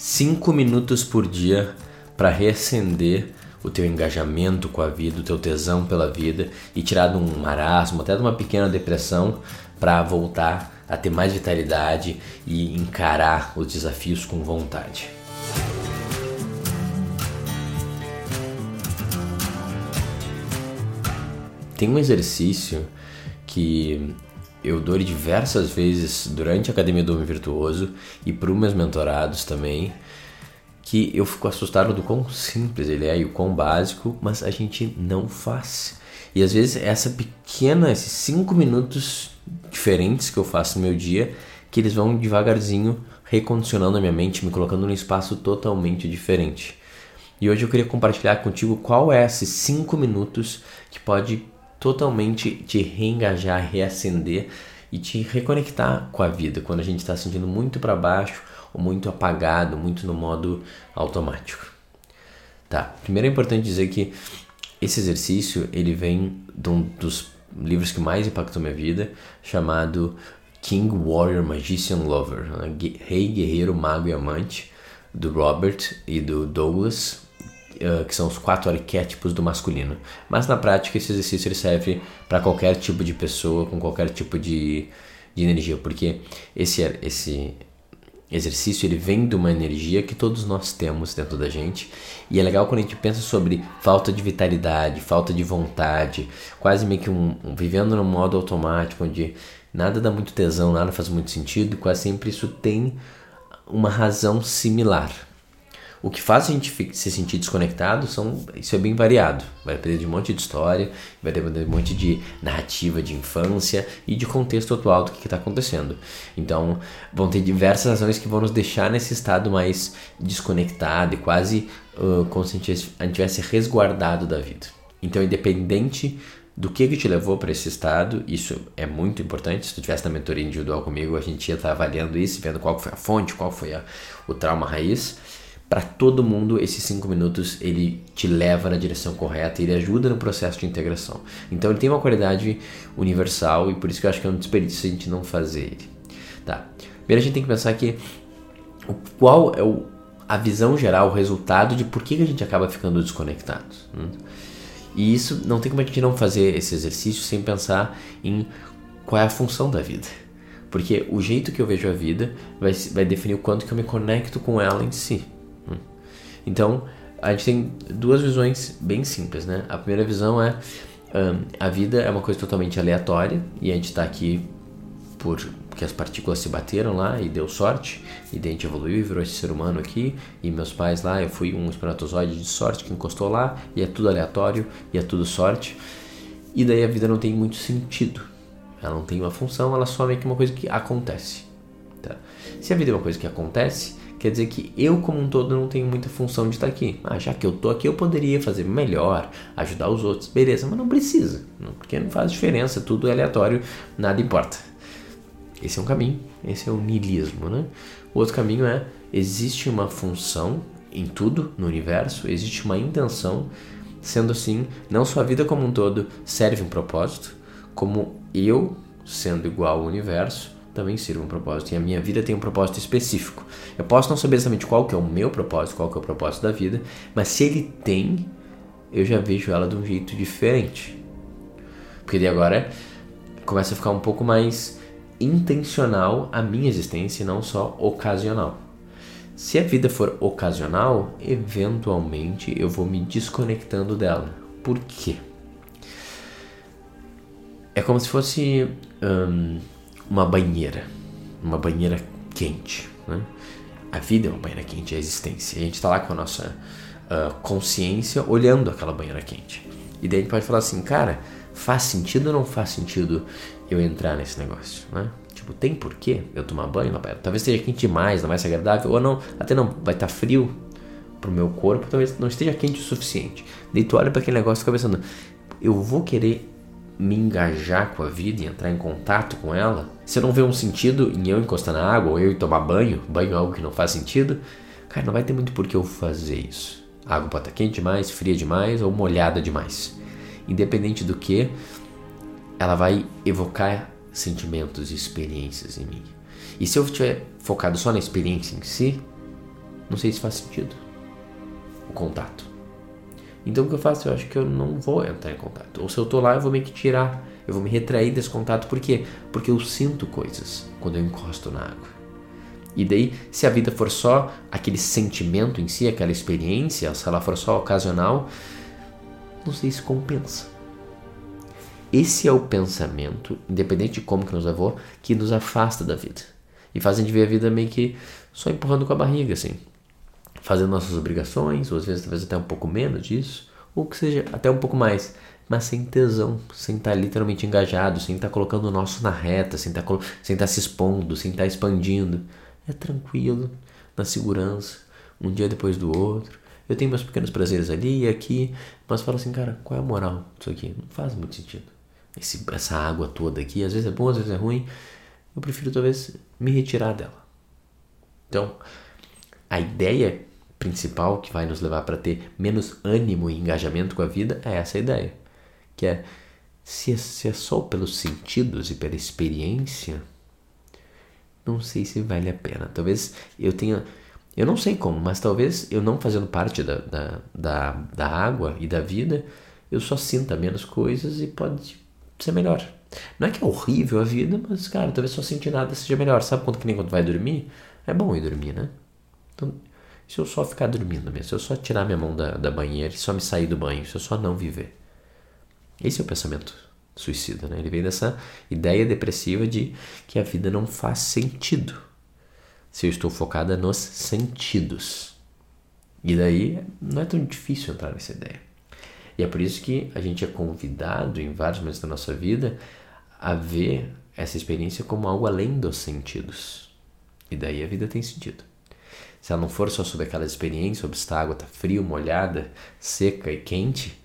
5 minutos por dia para reacender o teu engajamento com a vida, o teu tesão pela vida e tirar de um marasmo, até de uma pequena depressão, para voltar a ter mais vitalidade e encarar os desafios com vontade. Tem um exercício que eu dou diversas vezes durante a Academia do Homem Virtuoso e para os meus mentorados também, que eu fico assustado do quão simples ele é e o quão básico, mas a gente não faz. E às vezes essa pequena, esses cinco minutos diferentes que eu faço no meu dia, que eles vão devagarzinho recondicionando a minha mente, me colocando num espaço totalmente diferente. E hoje eu queria compartilhar contigo qual é esses cinco minutos que pode totalmente te reengajar, reacender e te reconectar com a vida quando a gente está sentindo muito para baixo ou muito apagado, muito no modo automático. Tá, primeiro é importante dizer que esse exercício ele vem de um dos livros que mais impactou minha vida, chamado King Warrior Magician Lover, né? Rei Guerreiro Mago e Amante, do Robert e do Douglas uh, que são os quatro arquétipos do masculino. Mas na prática esse exercício ele serve para qualquer tipo de pessoa, com qualquer tipo de, de energia, porque esse, esse exercício ele vem de uma energia que todos nós temos dentro da gente e é legal quando a gente pensa sobre falta de vitalidade, falta de vontade, quase meio que um, um vivendo no modo automático onde nada dá muito tesão, nada faz muito sentido, quase sempre isso tem uma razão similar. O que faz a gente se sentir desconectado são isso é bem variado. Vai depender de um monte de história, vai depender de um monte de narrativa de infância e de contexto atual do que está acontecendo. Então, vão ter diversas razões que vão nos deixar nesse estado mais desconectado e quase uh, como se a gente tivesse resguardado da vida. Então, independente do que, que te levou para esse estado, isso é muito importante. Se tu tivesse na mentoria individual comigo, a gente ia estar tá avaliando isso, vendo qual foi a fonte, qual foi a, o trauma raiz para todo mundo esses cinco minutos ele te leva na direção correta, ele ajuda no processo de integração. Então ele tem uma qualidade universal e por isso que eu acho que é um desperdício a gente não fazer ele. Tá. Primeiro a gente tem que pensar que qual é o, a visão geral, o resultado de por que, a gente acaba ficando desconectado. Hum? E isso não tem como a gente não fazer esse exercício sem pensar em qual é a função da vida. Porque o jeito que eu vejo a vida vai, vai definir o quanto que eu me conecto com ela em si. Então, a gente tem duas visões bem simples, né? A primeira visão é um, a vida é uma coisa totalmente aleatória e a gente está aqui por porque as partículas se bateram lá e deu sorte e daí a gente evoluiu e virou esse ser humano aqui e meus pais lá eu fui um espermatozoide de sorte que encostou lá e é tudo aleatório e é tudo sorte e daí a vida não tem muito sentido ela não tem uma função ela só é meio que uma coisa que acontece tá? se a vida é uma coisa que acontece quer dizer que eu como um todo não tenho muita função de estar aqui. Ah, já que eu tô aqui, eu poderia fazer melhor, ajudar os outros, beleza, mas não precisa, porque não faz diferença, tudo é aleatório, nada importa. Esse é um caminho, esse é o niilismo, né? O outro caminho é existe uma função em tudo no universo, existe uma intenção, sendo assim, não só a vida como um todo serve um propósito, como eu sendo igual ao universo também sirva um propósito. E a minha vida tem um propósito específico. Eu posso não saber exatamente qual que é o meu propósito, qual que é o propósito da vida, mas se ele tem, eu já vejo ela de um jeito diferente. Porque daí agora começa a ficar um pouco mais intencional a minha existência e não só ocasional. Se a vida for ocasional, eventualmente eu vou me desconectando dela. Por quê? É como se fosse uma banheira, uma banheira quente. Né? A vida é uma banheira quente, a existência. A gente está lá com a nossa uh, consciência olhando aquela banheira quente. E daí a gente pode falar assim, cara, faz sentido ou não faz sentido eu entrar nesse negócio, né? Tipo, tem porquê eu tomar banho? Talvez esteja quente demais, não vai ser agradável, ou não, até não, vai estar tá frio pro meu corpo, talvez não esteja quente o suficiente. Daí tu olha para aquele negócio e fica pensando, eu vou querer me engajar com a vida e entrar em contato com ela, se eu não ver um sentido em eu encostar na água ou eu ir tomar banho, banho é algo que não faz sentido, cara, não vai ter muito por que eu fazer isso. A água pode estar quente demais, fria demais ou molhada demais. Independente do que, ela vai evocar sentimentos e experiências em mim. E se eu estiver focado só na experiência em si, não sei se faz sentido o contato. Então o que eu faço? Eu acho que eu não vou entrar em contato. Ou se eu tô lá, eu vou meio que tirar, eu vou me retrair desse contato. Por quê? Porque eu sinto coisas quando eu encosto na água. E daí, se a vida for só aquele sentimento em si, aquela experiência, se ela for só ocasional, não sei se compensa. Esse é o pensamento, independente de como que nos levou, que nos afasta da vida. E faz a gente ver a vida meio que só empurrando com a barriga, assim. Fazendo nossas obrigações, ou às vezes talvez até um pouco menos disso, ou que seja até um pouco mais, mas sem tesão, sem estar literalmente engajado, sem estar colocando o nosso na reta, sem estar, sem estar se expondo, sem estar expandindo. É tranquilo, na segurança, um dia depois do outro. Eu tenho meus pequenos prazeres ali e aqui, mas falo assim, cara, qual é a moral disso aqui? Não faz muito sentido. Esse, essa água toda aqui, às vezes é bom, às vezes é ruim. Eu prefiro talvez me retirar dela. Então, a ideia principal que vai nos levar para ter menos ânimo e engajamento com a vida é essa ideia, que é se, é se é só pelos sentidos e pela experiência, não sei se vale a pena. Talvez eu tenha eu não sei como, mas talvez eu não fazendo parte da, da, da, da água e da vida, eu só sinta menos coisas e pode ser melhor. Não é que é horrível a vida, mas, cara, talvez só sentir nada seja melhor. Sabe quando que nem quando vai dormir? É bom ir dormir, né? Então, se eu só ficar dormindo mesmo, se eu só tirar minha mão da, da banheira e só me sair do banho, se eu só não viver. Esse é o pensamento suicida, né? Ele vem dessa ideia depressiva de que a vida não faz sentido se eu estou focada nos sentidos. E daí não é tão difícil entrar nessa ideia. E é por isso que a gente é convidado em vários momentos da nossa vida a ver essa experiência como algo além dos sentidos. E daí a vida tem sentido. Se ela não for só sobre aquela experiência, sobre a água está fria, molhada, seca e quente,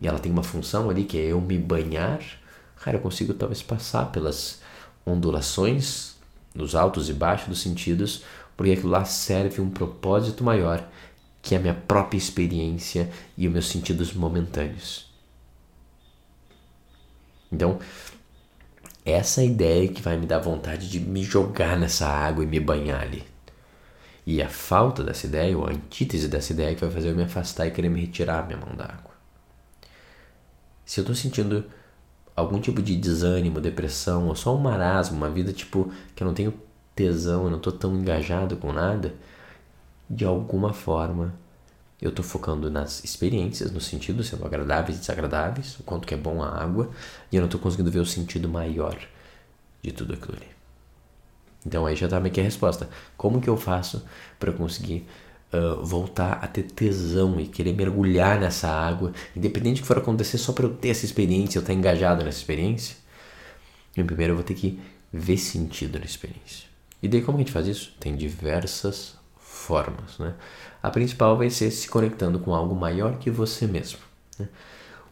e ela tem uma função ali que é eu me banhar, cara, eu consigo talvez passar pelas ondulações nos altos e baixos dos sentidos, porque aquilo lá serve um propósito maior, que a minha própria experiência e os meus sentidos momentâneos. Então, essa é ideia que vai me dar vontade de me jogar nessa água e me banhar ali. E a falta dessa ideia, ou a antítese dessa ideia, que vai fazer eu me afastar e querer me retirar a minha mão da água. Se eu estou sentindo algum tipo de desânimo, depressão, ou só um marasmo, uma vida tipo que eu não tenho tesão, eu não tô tão engajado com nada, de alguma forma eu tô focando nas experiências, no sentido sendo agradáveis e desagradáveis, o quanto que é bom a água, e eu não tô conseguindo ver o sentido maior de tudo aquilo ali. Então aí já tá meio que a resposta. Como que eu faço para conseguir uh, voltar a ter tesão e querer mergulhar nessa água, independente do que for acontecer, só para eu ter essa experiência, eu estar engajado nessa experiência. E primeiro eu vou ter que ver sentido na experiência. E daí como a gente faz isso? Tem diversas formas, né? A principal vai ser se conectando com algo maior que você mesmo. Né?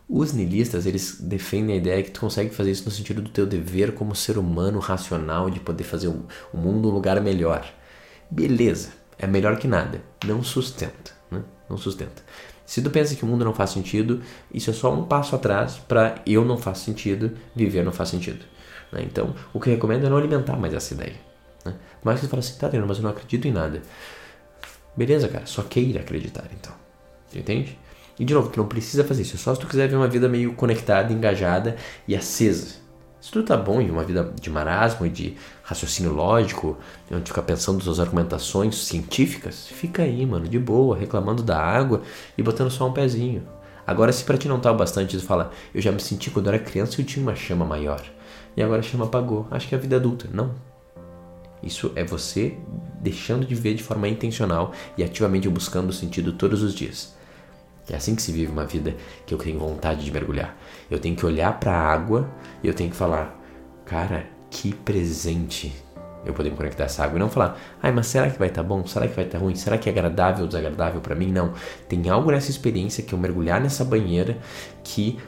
Os nihilistas, eles defendem a ideia que tu consegue fazer isso no sentido do teu dever como ser humano racional de poder fazer o mundo um lugar melhor. Beleza, é melhor que nada. Não sustenta, né? Não sustenta. Se tu pensa que o mundo não faz sentido, isso é só um passo atrás para eu não faz sentido, viver não faz sentido. Né? Então, o que eu recomendo é não alimentar mais essa ideia. Né? Mas você fala assim, tá, mas eu não acredito em nada. Beleza, cara, só queira acreditar então. Entende? E de novo, tu não precisa fazer isso, é só se tu quiser ver uma vida meio conectada, engajada e acesa. Se tu tá bom em uma vida de marasmo e de raciocínio lógico, onde fica pensando suas argumentações científicas, fica aí, mano, de boa, reclamando da água e botando só um pezinho. Agora, se pra ti não tá o bastante, tu fala, eu já me senti quando era criança e eu tinha uma chama maior. E agora a chama apagou. Acho que é a vida adulta. Não. Isso é você deixando de ver de forma intencional e ativamente buscando o sentido todos os dias. É assim que se vive uma vida que eu tenho vontade de mergulhar. Eu tenho que olhar para a água e eu tenho que falar, cara, que presente eu poder me conectar essa água e não falar, ai, mas será que vai estar tá bom? Será que vai estar tá ruim? Será que é agradável ou desagradável para mim? Não. Tem algo nessa experiência que eu mergulhar nessa banheira que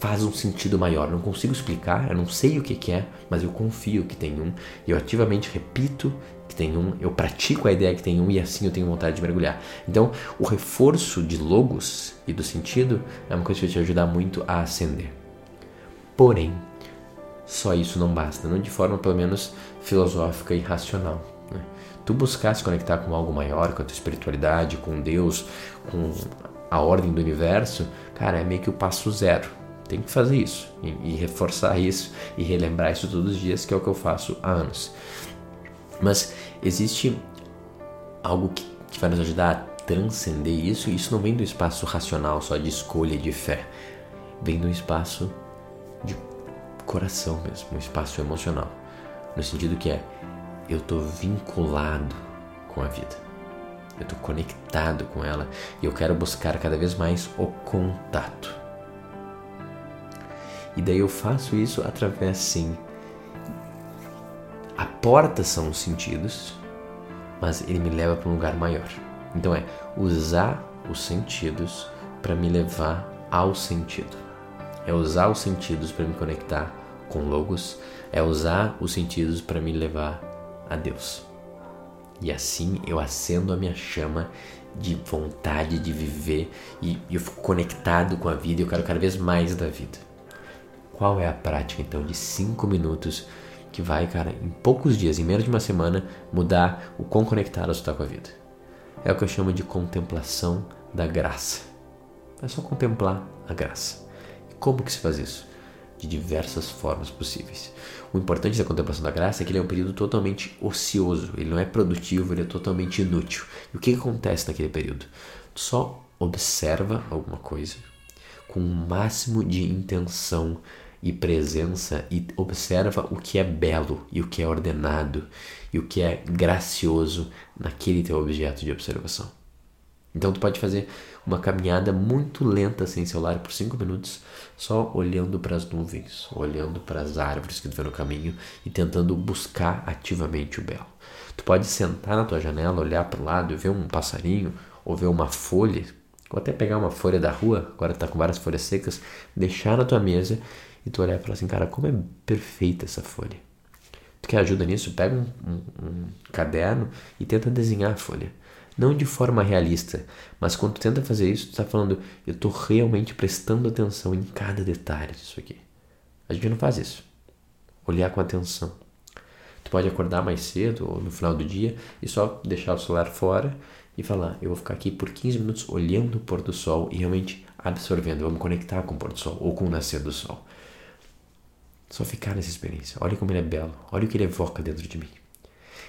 faz um sentido maior. Não consigo explicar, eu não sei o que, que é, mas eu confio que tem um. Eu ativamente repito que tem um, eu pratico a ideia que tem um e assim eu tenho vontade de mergulhar. Então, o reforço de logos e do sentido é uma coisa que vai te ajudar muito a ascender. Porém, só isso não basta, não de forma pelo menos filosófica e racional. Né? Tu buscar se conectar com algo maior, com a tua espiritualidade, com Deus, com a ordem do universo, cara, é meio que o passo zero. Tem que fazer isso e, e reforçar isso e relembrar isso todos os dias, que é o que eu faço há anos. Mas existe algo que, que vai nos ajudar a transcender isso, e isso não vem do espaço racional só de escolha e de fé. Vem do espaço de coração mesmo, um espaço emocional. No sentido que é, eu estou vinculado com a vida. Eu estou conectado com ela e eu quero buscar cada vez mais o contato. E daí eu faço isso através, sim. A porta são os sentidos, mas ele me leva para um lugar maior. Então é usar os sentidos para me levar ao sentido. É usar os sentidos para me conectar com logos, é usar os sentidos para me levar a Deus. E assim eu acendo a minha chama de vontade de viver e eu fico conectado com a vida e eu quero cada vez mais da vida. Qual é a prática então de cinco minutos que vai, cara, em poucos dias, em menos de uma semana, mudar o quão conectado você está com a vida? É o que eu chamo de contemplação da graça. É só contemplar a graça. E como que se faz isso? De diversas formas possíveis. O importante da contemplação da graça é que ele é um período totalmente ocioso, ele não é produtivo, ele é totalmente inútil. E o que, que acontece naquele período? Tu só observa alguma coisa com o máximo de intenção e presença e observa o que é belo e o que é ordenado e o que é gracioso naquele teu objeto de observação. Então tu pode fazer uma caminhada muito lenta sem celular por 5 minutos, só olhando para as nuvens, olhando para as árvores que tu vê no caminho e tentando buscar ativamente o belo. Tu pode sentar na tua janela, olhar para o lado e ver um passarinho ou ver uma folha, ou até pegar uma folha da rua, agora está com várias folhas secas, deixar na tua mesa e tu olhar e falar assim, cara, como é perfeita essa folha. Tu quer ajuda nisso? Pega um, um, um caderno e tenta desenhar a folha. Não de forma realista, mas quando tu tenta fazer isso, tu está falando, eu estou realmente prestando atenção em cada detalhe disso aqui. A gente não faz isso. Olhar com atenção. Tu pode acordar mais cedo ou no final do dia e só deixar o celular fora e falar, eu vou ficar aqui por 15 minutos olhando o pôr do sol e realmente absorvendo, vou me conectar com o pôr do sol ou com o nascer do sol. Só ficar nessa experiência. Olha como ele é belo. Olha o que ele evoca dentro de mim.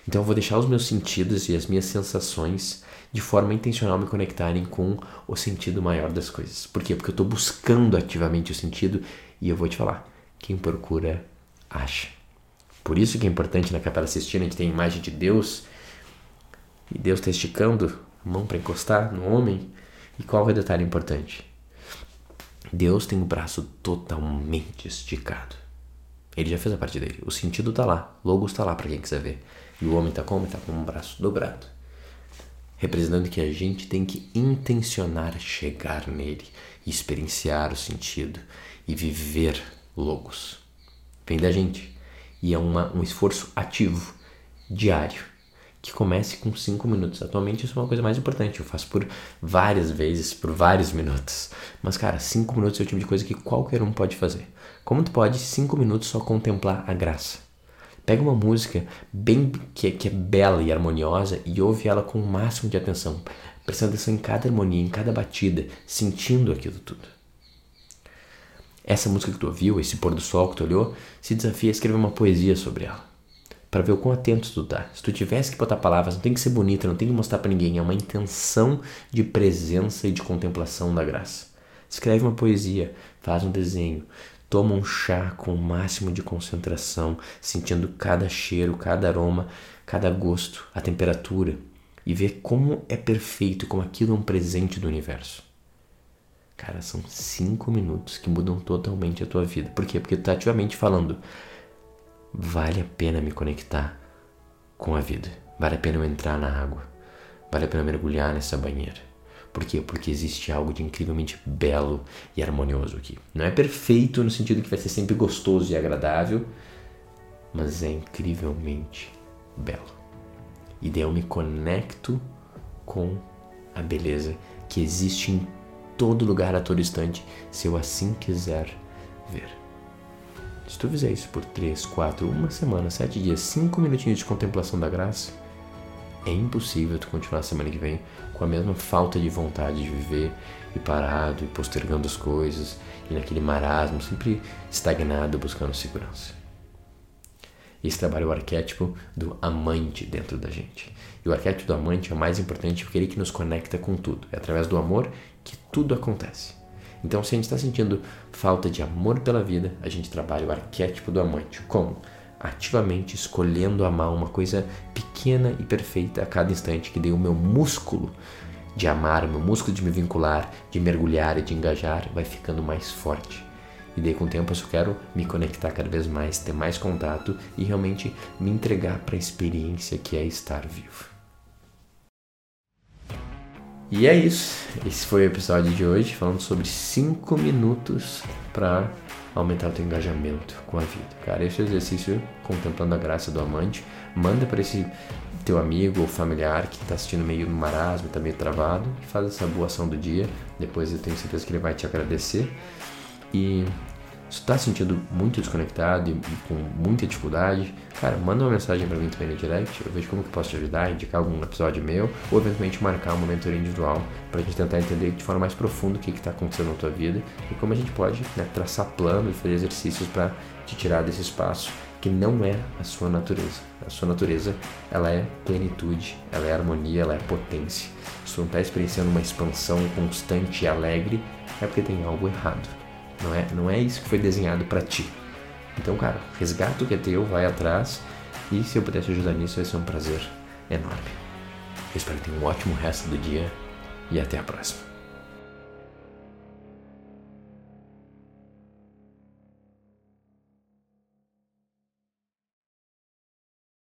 Então eu vou deixar os meus sentidos e as minhas sensações de forma intencional me conectarem com o sentido maior das coisas. Por quê? Porque eu estou buscando ativamente o sentido e eu vou te falar. Quem procura, acha. Por isso que é importante na Capela Sistina a gente tem a imagem de Deus e Deus está esticando a mão para encostar no homem. E qual é o detalhe importante? Deus tem o braço totalmente esticado. Ele já fez a parte dele. O sentido está lá. Logos está lá para quem quiser ver. E o homem está como? Está com um braço dobrado. Representando que a gente tem que intencionar chegar nele, experienciar o sentido e viver logos. Vem da gente. E é uma, um esforço ativo, diário, que comece com 5 minutos. Atualmente isso é uma coisa mais importante. Eu faço por várias vezes, por vários minutos. Mas, cara, 5 minutos é o tipo de coisa que qualquer um pode fazer. Como tu pode, 5 minutos, só contemplar a graça? Pega uma música bem que, que é bela e harmoniosa e ouve ela com o máximo de atenção, prestando atenção em cada harmonia, em cada batida, sentindo aquilo tudo. Essa música que tu ouviu, esse pôr do sol que tu olhou, se desafia a escrever uma poesia sobre ela. Para ver o quão atento tu tá. Se tu tivesse que botar palavras, não tem que ser bonita, não tem que mostrar para ninguém, é uma intenção de presença e de contemplação da graça. Escreve uma poesia, faz um desenho, Toma um chá com o máximo de concentração, sentindo cada cheiro, cada aroma, cada gosto, a temperatura e vê como é perfeito, como aquilo é um presente do universo. Cara, são cinco minutos que mudam totalmente a tua vida. Por quê? Porque tu tá ativamente falando: vale a pena me conectar com a vida, vale a pena eu entrar na água, vale a pena mergulhar nessa banheira por quê? Porque existe algo de incrivelmente belo e harmonioso aqui. Não é perfeito no sentido que vai ser sempre gostoso e agradável, mas é incrivelmente belo. E daí eu me conecto com a beleza que existe em todo lugar a todo instante, se eu assim quiser ver. Se tu fizer isso por 3, 4, uma semana, 7 dias, 5 minutinhos de contemplação da graça, É impossível tu continuar semana que vem com a mesma falta de vontade de viver e parado e postergando as coisas e naquele marasmo, sempre estagnado buscando segurança. Esse trabalho é o arquétipo do amante dentro da gente. E o arquétipo do amante é o mais importante porque é ele que nos conecta com tudo. É através do amor que tudo acontece. Então, se a gente está sentindo falta de amor pela vida, a gente trabalha o arquétipo do amante. Como? Ativamente escolhendo amar uma coisa pequena e perfeita a cada instante, que dê o meu músculo de amar, o meu músculo de me vincular, de mergulhar e de engajar vai ficando mais forte. E daí com o tempo eu só quero me conectar cada vez mais, ter mais contato e realmente me entregar para a experiência que é estar vivo. E é isso. Esse foi o episódio de hoje, falando sobre 5 minutos para aumentar o teu engajamento com a vida. Cara, esse exercício, contemplando a graça do amante, manda para esse teu amigo ou familiar que está assistindo meio no marasmo, está meio travado, faz essa boa ação do dia. Depois eu tenho certeza que ele vai te agradecer. E se tu tá sentindo muito desconectado e, e, com muita dificuldade, cara, manda uma mensagem para mim também no direct, eu vejo como que posso te ajudar, indicar algum episódio meu, ou eventualmente marcar uma mentoria individual para a gente tentar entender de forma mais profunda o que está acontecendo na tua vida e como a gente pode né, traçar plano e fazer exercícios para te tirar desse espaço que não é a sua natureza. A sua natureza, ela é plenitude, ela é harmonia, ela é potência. Se tu não está experienciando uma expansão constante e alegre, é porque tem algo errado. Não é, não é isso que foi desenhado para ti. Então, cara, resgata o que é teu, vai atrás. E se eu puder te ajudar nisso, vai ser um prazer enorme. Eu espero que tenha um ótimo resto do dia e até a próxima.